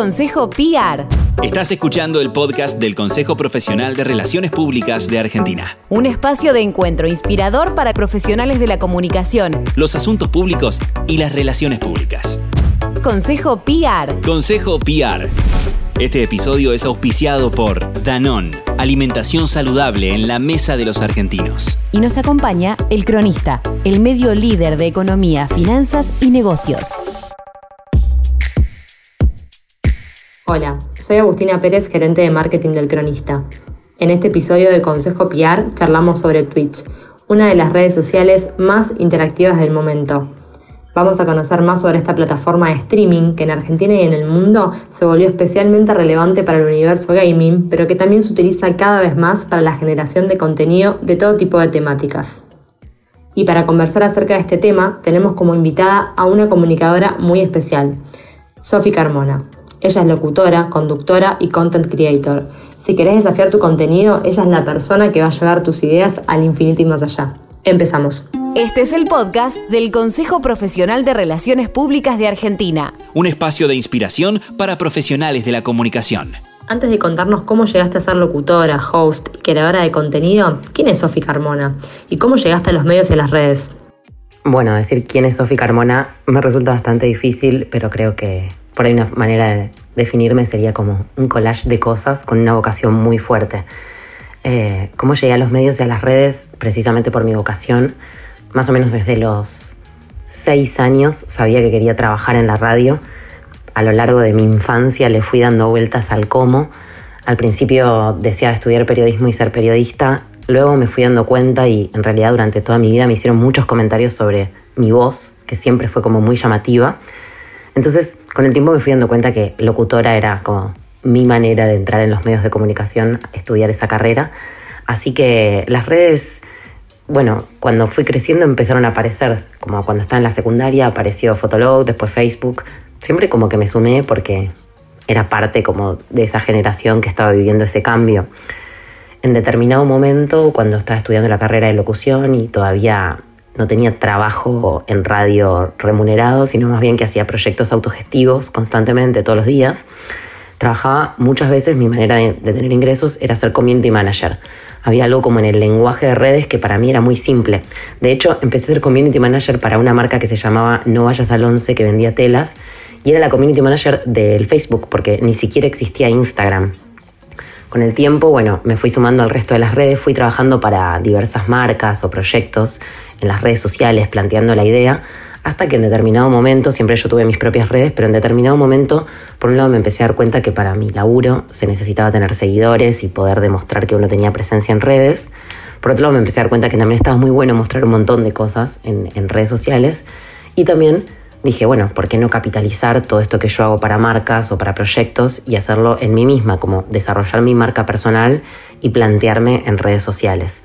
Consejo PR. Estás escuchando el podcast del Consejo Profesional de Relaciones Públicas de Argentina. Un espacio de encuentro inspirador para profesionales de la comunicación. Los asuntos públicos y las relaciones públicas. Consejo PR. Consejo PR. Este episodio es auspiciado por Danón, alimentación saludable en la mesa de los argentinos. Y nos acompaña El Cronista, el medio líder de economía, finanzas y negocios. Hola, soy Agustina Pérez, gerente de marketing del Cronista. En este episodio de Consejo PR charlamos sobre Twitch, una de las redes sociales más interactivas del momento. Vamos a conocer más sobre esta plataforma de streaming que en Argentina y en el mundo se volvió especialmente relevante para el universo gaming, pero que también se utiliza cada vez más para la generación de contenido de todo tipo de temáticas. Y para conversar acerca de este tema, tenemos como invitada a una comunicadora muy especial, Sofi Carmona. Ella es locutora, conductora y content creator. Si querés desafiar tu contenido, ella es la persona que va a llevar tus ideas al infinito y más allá. Empezamos. Este es el podcast del Consejo Profesional de Relaciones Públicas de Argentina. Un espacio de inspiración para profesionales de la comunicación. Antes de contarnos cómo llegaste a ser locutora, host y creadora de contenido, ¿quién es Sofi Carmona? ¿Y cómo llegaste a los medios y a las redes? Bueno, decir quién es Sofi Carmona me resulta bastante difícil, pero creo que por ahí una manera de definirme sería como un collage de cosas con una vocación muy fuerte. Eh, ¿Cómo llegué a los medios y a las redes? Precisamente por mi vocación. Más o menos desde los seis años sabía que quería trabajar en la radio. A lo largo de mi infancia le fui dando vueltas al cómo. Al principio deseaba estudiar periodismo y ser periodista. Luego me fui dando cuenta y en realidad durante toda mi vida me hicieron muchos comentarios sobre mi voz, que siempre fue como muy llamativa. Entonces, con el tiempo me fui dando cuenta que locutora era como mi manera de entrar en los medios de comunicación, estudiar esa carrera. Así que las redes, bueno, cuando fui creciendo empezaron a aparecer, como cuando estaba en la secundaria apareció Fotolog, después Facebook. Siempre como que me sumé porque era parte como de esa generación que estaba viviendo ese cambio. En determinado momento, cuando estaba estudiando la carrera de locución y todavía no tenía trabajo en radio remunerado, sino más bien que hacía proyectos autogestivos constantemente todos los días. Trabajaba muchas veces, mi manera de, tener ingresos era ser community manager. Había algo como en el lenguaje de redes que para mí era muy simple. De hecho, empecé a ser community manager para una marca que se llamaba No Vayas al 11, que vendía telas, y era la community manager del Facebook, porque ni siquiera existía Instagram. Con el tiempo, bueno, me fui sumando al resto de las redes, fui trabajando para diversas marcas o proyectos en las redes sociales, planteando la idea, hasta que en determinado momento, siempre yo tuve mis propias redes, pero en determinado momento, por un lado me empecé a dar cuenta que para mi laburo se necesitaba tener seguidores y poder demostrar que uno tenía presencia en redes. Por otro lado me empecé a dar cuenta que también estaba muy bueno mostrar un montón de cosas en, en redes sociales y también dije, bueno, ¿por qué no capitalizar todo esto que yo hago para marcas o para proyectos y hacerlo en mí misma, como desarrollar mi marca personal y plantearme en redes sociales?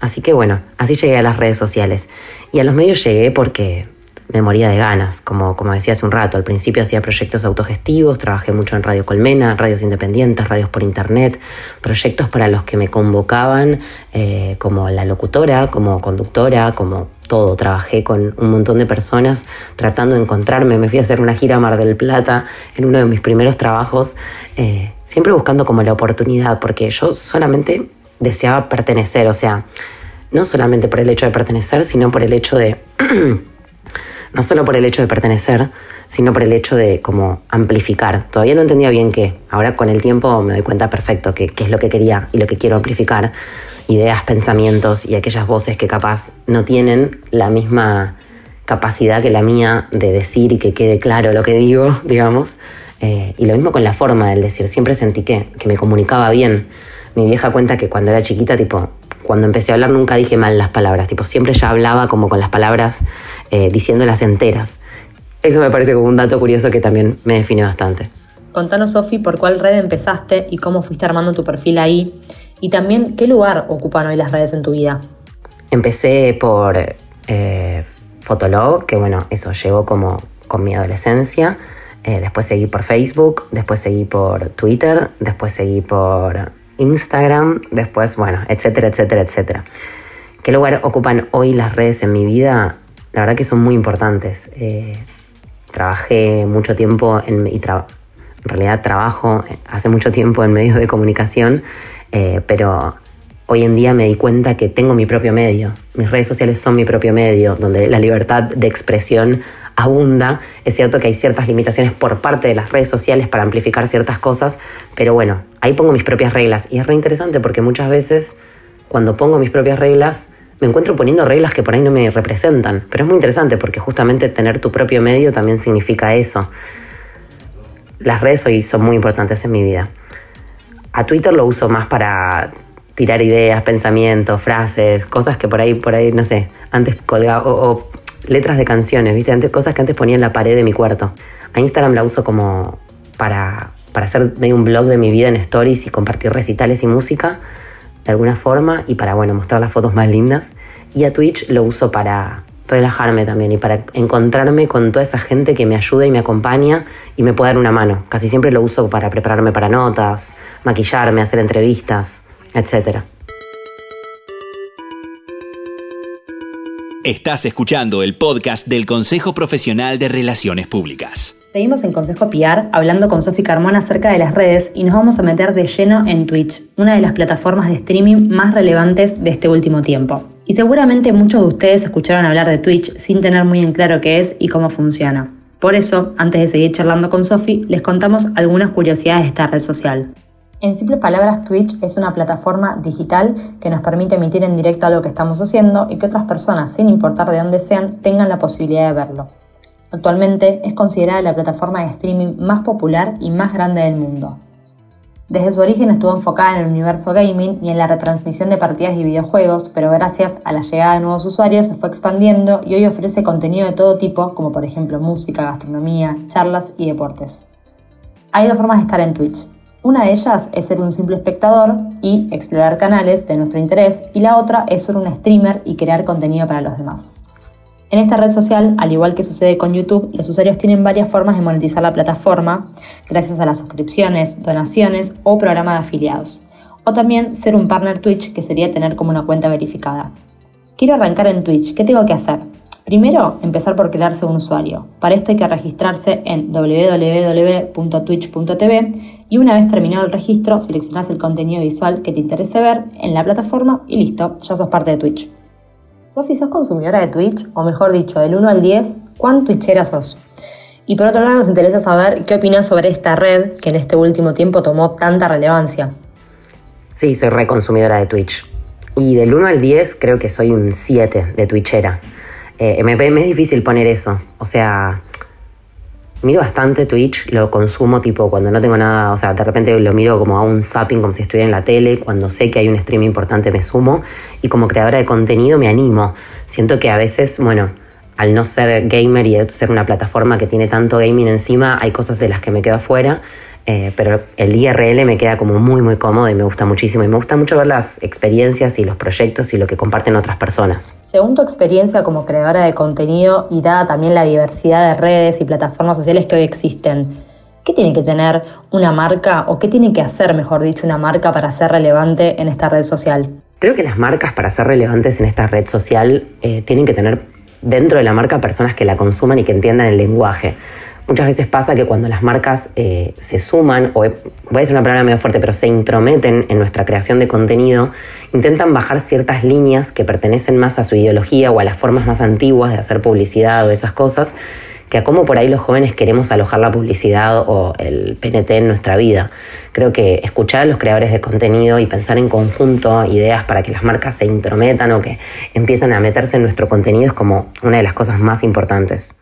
Así que bueno, así llegué a las redes sociales. Y a los medios llegué porque me moría de ganas, como, como decía hace un rato. Al principio hacía proyectos autogestivos, trabajé mucho en Radio Colmena, radios independientes, radios por internet, proyectos para los que me convocaban eh, como la locutora, como conductora, como todo. Trabajé con un montón de personas tratando de encontrarme. Me fui a hacer una gira a Mar del Plata en uno de mis primeros trabajos, eh, siempre buscando como la oportunidad, porque yo solamente deseaba pertenecer, o sea, no solamente por el hecho de pertenecer, sino por el hecho de no solo por el hecho de pertenecer, sino por el hecho de como amplificar. Todavía no entendía bien qué. Ahora con el tiempo me doy cuenta perfecto qué es lo que quería y lo que quiero amplificar. Ideas, pensamientos y aquellas voces que capaz no tienen la misma capacidad que la mía de decir y que quede claro lo que digo, digamos. Eh, y lo mismo con la forma del decir. Siempre sentí que, que me comunicaba bien. Mi vieja cuenta que cuando era chiquita, tipo, cuando empecé a hablar nunca dije mal las palabras, tipo siempre ya hablaba como con las palabras eh, diciéndolas enteras. Eso me parece como un dato curioso que también me define bastante. Contanos, Sofi, por cuál red empezaste y cómo fuiste armando tu perfil ahí. Y también, ¿qué lugar ocupan hoy las redes en tu vida? Empecé por eh, Fotolog, que bueno, eso llegó como con mi adolescencia. Eh, después seguí por Facebook, después seguí por Twitter, después seguí por Instagram, después, bueno, etcétera, etcétera, etcétera. ¿Qué lugar ocupan hoy las redes en mi vida? La verdad que son muy importantes. Eh, trabajé mucho tiempo en, y en realidad trabajo hace mucho tiempo en medios de comunicación, eh, pero hoy en día me di cuenta que tengo mi propio medio. Mis redes sociales son mi propio medio, donde la libertad de expresión abunda. Es cierto que hay ciertas limitaciones por parte de las redes sociales para amplificar ciertas cosas, pero bueno, ahí pongo mis propias reglas. Y es re interesante porque muchas veces cuando pongo mis propias reglas, me encuentro poniendo reglas que por ahí no me representan. Pero es muy interesante porque justamente tener tu propio medio también significa eso. Las redes hoy son muy importantes en mi vida. A Twitter lo uso más para tirar ideas, pensamientos, frases, cosas que por ahí, por ahí, no sé, antes colgaba, o, letras de canciones, ¿viste? Antes, cosas que antes ponía en la pared de mi cuarto. A Instagram la uso como para, para hacer medio un blog de mi vida en stories y compartir recitales y música de alguna forma y para, bueno, mostrar las fotos más lindas. Y a Twitch lo uso para relajarme también y para encontrarme con toda esa gente que me ayuda y me acompaña y me puede dar una mano. Casi siempre lo uso para prepararme para notas, maquillarme, hacer entrevistas, etc. Estás escuchando el podcast del Consejo Profesional de Relaciones Públicas. Seguimos en Consejo PR hablando con Sofi Carmona acerca de las redes y nos vamos a meter de lleno en Twitch, una de las plataformas de streaming más relevantes de este último tiempo. Y seguramente muchos de ustedes escucharon hablar de Twitch sin tener muy en claro qué es y cómo funciona. Por eso, antes de seguir charlando con Sofi, les contamos algunas curiosidades de esta red social. En simples palabras, Twitch es una plataforma digital que nos permite emitir en directo algo que estamos haciendo y que otras personas, sin importar de dónde sean, tengan la posibilidad de verlo. Actualmente es considerada la plataforma de streaming más popular y más grande del mundo. Desde su origen estuvo enfocada en el universo gaming y en la retransmisión de partidas y videojuegos, pero gracias a la llegada de nuevos usuarios se fue expandiendo y hoy ofrece contenido de todo tipo, como por ejemplo música, gastronomía, charlas y deportes. Hay dos formas de estar en Twitch. Una de ellas es ser un simple espectador y explorar canales de nuestro interés y la otra es ser un streamer y crear contenido para los demás. En esta red social, al igual que sucede con YouTube, los usuarios tienen varias formas de monetizar la plataforma, gracias a las suscripciones, donaciones o programa de afiliados. O también ser un partner Twitch, que sería tener como una cuenta verificada. Quiero arrancar en Twitch, ¿qué tengo que hacer? Primero, empezar por crearse un usuario. Para esto hay que registrarse en www.twitch.tv y una vez terminado el registro, seleccionas el contenido visual que te interese ver en la plataforma y listo, ya sos parte de Twitch. Sofi, ¿sos consumidora de Twitch? O mejor dicho, del 1 al 10, ¿cuán twitchera sos? Y por otro lado, nos interesa saber qué opinas sobre esta red que en este último tiempo tomó tanta relevancia. Sí, soy reconsumidora de Twitch. Y del 1 al 10 creo que soy un 7 de Twitchera. Eh, me, es difícil poner eso. O sea, miro bastante Twitch, lo consumo tipo cuando no tengo nada, o sea, de repente lo miro como a un zapping, como si estuviera en la tele, cuando sé que hay un stream importante me sumo y como creadora de contenido me animo. Siento que a veces, bueno, al no ser gamer y ser una plataforma que tiene tanto gaming encima, hay cosas de las que me quedo afuera. Eh, pero el IRL me queda como muy, muy cómodo y me gusta muchísimo. Y me gusta mucho ver las experiencias y los proyectos y lo que comparten otras personas. Según tu experiencia como creadora de contenido y dada también la diversidad de redes y plataformas sociales que hoy existen, ¿qué tiene que tener una marca o qué tiene que hacer, mejor dicho, una marca para ser relevante en esta red social? Creo que las marcas para ser relevantes en esta red social eh, tienen que tener dentro de la marca personas que la consuman y que entiendan el lenguaje. Muchas veces pasa que cuando las marcas eh, se suman, o voy a decir una palabra medio fuerte, pero se intrometen en nuestra creación de contenido, intentan bajar ciertas líneas que pertenecen más a su ideología o a las formas más antiguas de hacer publicidad o esas cosas, que a cómo por ahí los jóvenes queremos alojar la publicidad o el PNT en nuestra vida. Creo que escuchar a los creadores de contenido y pensar en conjunto ideas para que las marcas se intrometan o que empiezan a meterse en nuestro contenido es como una de las cosas más importantes.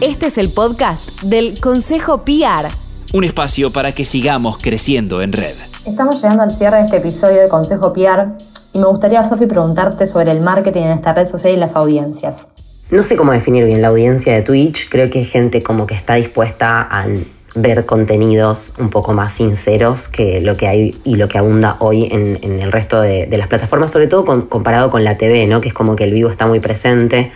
Este es el podcast del Consejo PR. Un espacio para que sigamos creciendo en red. Estamos llegando al cierre de este episodio de Consejo PR y me gustaría, Sofi, preguntarte sobre el marketing en esta red social y las audiencias. No sé cómo definir bien la audiencia de Twitch. Creo que hay gente como que está dispuesta a ver contenidos un poco más sinceros que lo que hay y lo que abunda hoy en, el resto de, las plataformas, sobre todo comparado con la TV, ¿no? que es como que el vivo está muy presente.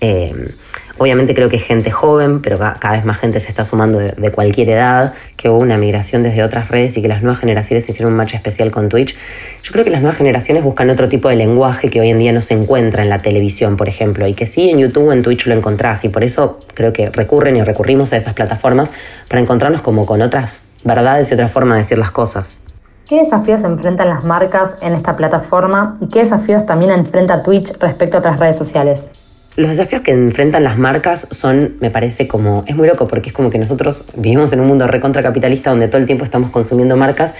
Eh, Obviamente creo que es gente joven, pero cada vez más gente se está sumando de, cualquier edad, que hubo una migración desde otras redes y que las nuevas generaciones hicieron un match especial con Twitch. Yo creo que las nuevas generaciones buscan otro tipo de lenguaje que hoy en día no se encuentra en la televisión, por ejemplo, y que sí en YouTube o en Twitch lo encontrás y por eso creo que recurren y recurrimos a esas plataformas para encontrarnos como con otras verdades y otra forma de decir las cosas. ¿Qué desafíos enfrentan las marcas en esta plataforma y qué desafíos también enfrenta Twitch respecto a otras redes sociales? Los desafíos que enfrentan las marcas son, me parece como, es muy loco porque es como que nosotros vivimos en un mundo recontracapitalista donde todo el tiempo estamos consumiendo marcas.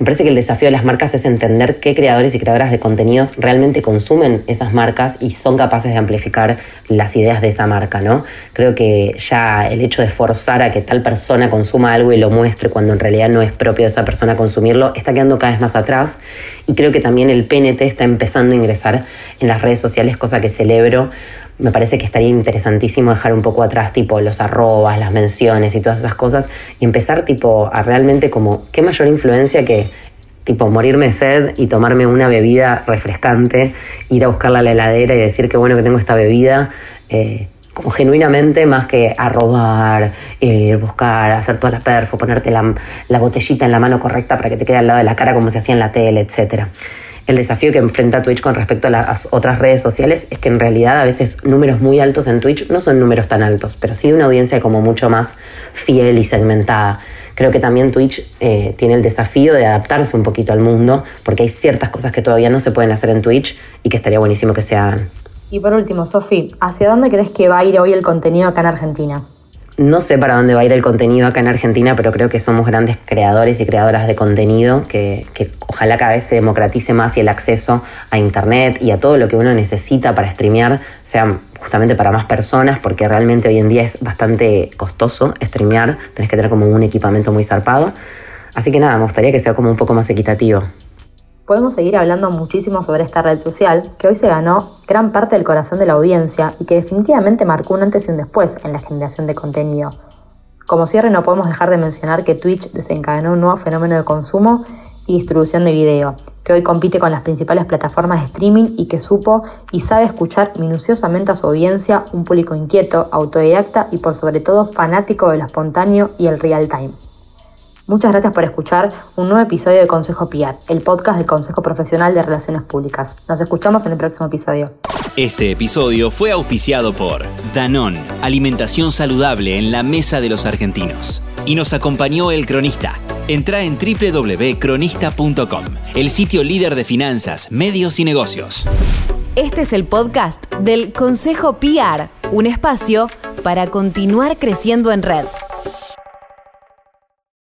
Me parece que el desafío de las marcas es entender qué creadores y creadoras de contenidos realmente consumen esas marcas y son capaces de amplificar las ideas de esa marca, ¿no? Creo que ya el hecho de forzar a que tal persona consuma algo y lo muestre cuando en realidad no es propio de esa persona consumirlo está quedando cada vez más atrás y creo que también el PNT está empezando a ingresar en las redes sociales, cosa que celebro me parece que estaría interesantísimo dejar un poco atrás tipo los arrobas, las menciones y todas esas cosas y empezar tipo a realmente como qué mayor influencia que tipo morirme de sed y tomarme una bebida refrescante, ir a buscarla a la heladera y decir qué bueno que tengo esta bebida. Eh, como genuinamente más que arrobar, ir, buscar, hacer todas las perfo, ponerte la, la, botellita en la mano correcta para que te quede al lado de la cara como se hacía en la tele, etcétera el desafío que enfrenta Twitch con respecto a las otras redes sociales es que en realidad a veces números muy altos en Twitch no son números tan altos, pero sí una audiencia como mucho más fiel y segmentada. Creo que también Twitch eh, tiene el desafío de adaptarse un poquito al mundo, porque hay ciertas cosas que todavía no se pueden hacer en Twitch y que estaría buenísimo que se hagan. Y por último, Sofi, ¿hacia dónde crees que va a ir hoy el contenido acá en Argentina? No sé para dónde va a ir el contenido acá en Argentina, pero creo que somos grandes creadores y creadoras de contenido, que, ojalá cada vez se democratice más y el acceso a Internet y a todo lo que uno necesita para streamear sea justamente para más personas, porque realmente hoy en día es bastante costoso streamear, tenés que tener como un equipamiento muy zarpado. Así que nada, me gustaría que sea como un poco más equitativo podemos seguir hablando muchísimo sobre esta red social que hoy se ganó gran parte del corazón de la audiencia y que definitivamente marcó un antes y un después en la generación de contenido. Como cierre no podemos dejar de mencionar que Twitch desencadenó un nuevo fenómeno de consumo y distribución de video, que hoy compite con las principales plataformas de streaming y que supo y sabe escuchar minuciosamente a su audiencia, un público inquieto, autodidacta y por sobre todo fanático de lo espontáneo y el real time. Muchas gracias por escuchar un nuevo episodio de Consejo PIAR, el podcast del Consejo Profesional de Relaciones Públicas. Nos escuchamos en el próximo episodio. Este episodio fue auspiciado por Danón, alimentación saludable en la mesa de los argentinos. Y nos acompañó el cronista. Entra en www.cronista.com, el sitio líder de finanzas, medios y negocios. Este es el podcast del Consejo PIAR, un espacio para continuar creciendo en red.